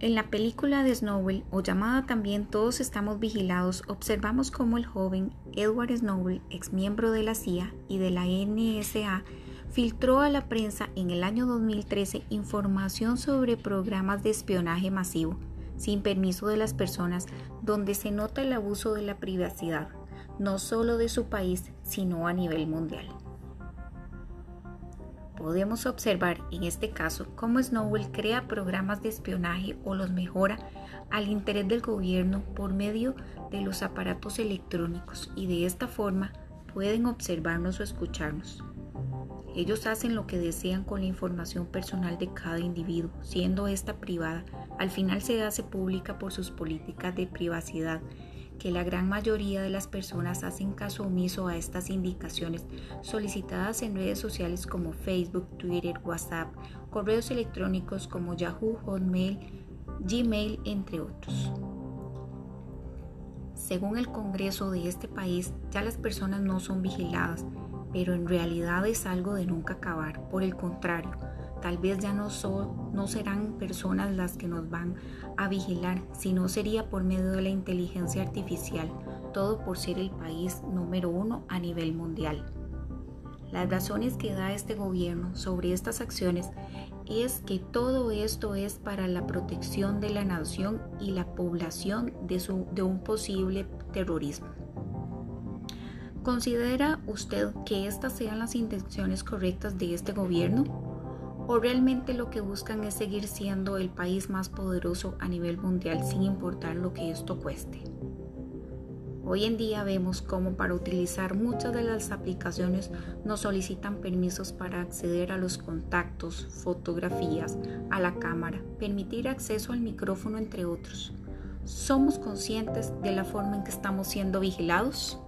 En la película de Snowball, o llamada también Todos estamos vigilados, observamos cómo el joven Edward Snowball, ex miembro de la CIA y de la NSA, filtró a la prensa en el año 2013 información sobre programas de espionaje masivo, sin permiso de las personas, donde se nota el abuso de la privacidad, no solo de su país, sino a nivel mundial. Podemos observar en este caso cómo Snowball crea programas de espionaje o los mejora al interés del gobierno por medio de los aparatos electrónicos y de esta forma pueden observarnos o escucharnos. Ellos hacen lo que desean con la información personal de cada individuo, siendo esta privada, al final se hace pública por sus políticas de privacidad que la gran mayoría de las personas hacen caso omiso a estas indicaciones solicitadas en redes sociales como Facebook, Twitter, WhatsApp, correos electrónicos como Yahoo, Hotmail, Gmail, entre otros. Según el Congreso de este país, ya las personas no son vigiladas, pero en realidad es algo de nunca acabar. Por el contrario, tal vez ya no, no serán personas las que nos van a vigilar, sino sería por medio de la inteligencia artificial, todo por ser el país número uno a nivel mundial. Las razones que da este gobierno sobre estas acciones es que todo esto es para la protección de la nación y la población de, su, de un posible terrorismo. ¿Considera usted que estas sean las intenciones correctas de este gobierno? o realmente lo que buscan es seguir siendo el país más poderoso a nivel mundial sin importar lo que esto cueste. Hoy en día vemos cómo para utilizar muchas de las aplicaciones nos solicitan permisos para acceder a los contactos, fotografías, a la cámara, permitir acceso al micrófono, entre otros. ¿Somos conscientes de la forma en que estamos siendo vigilados?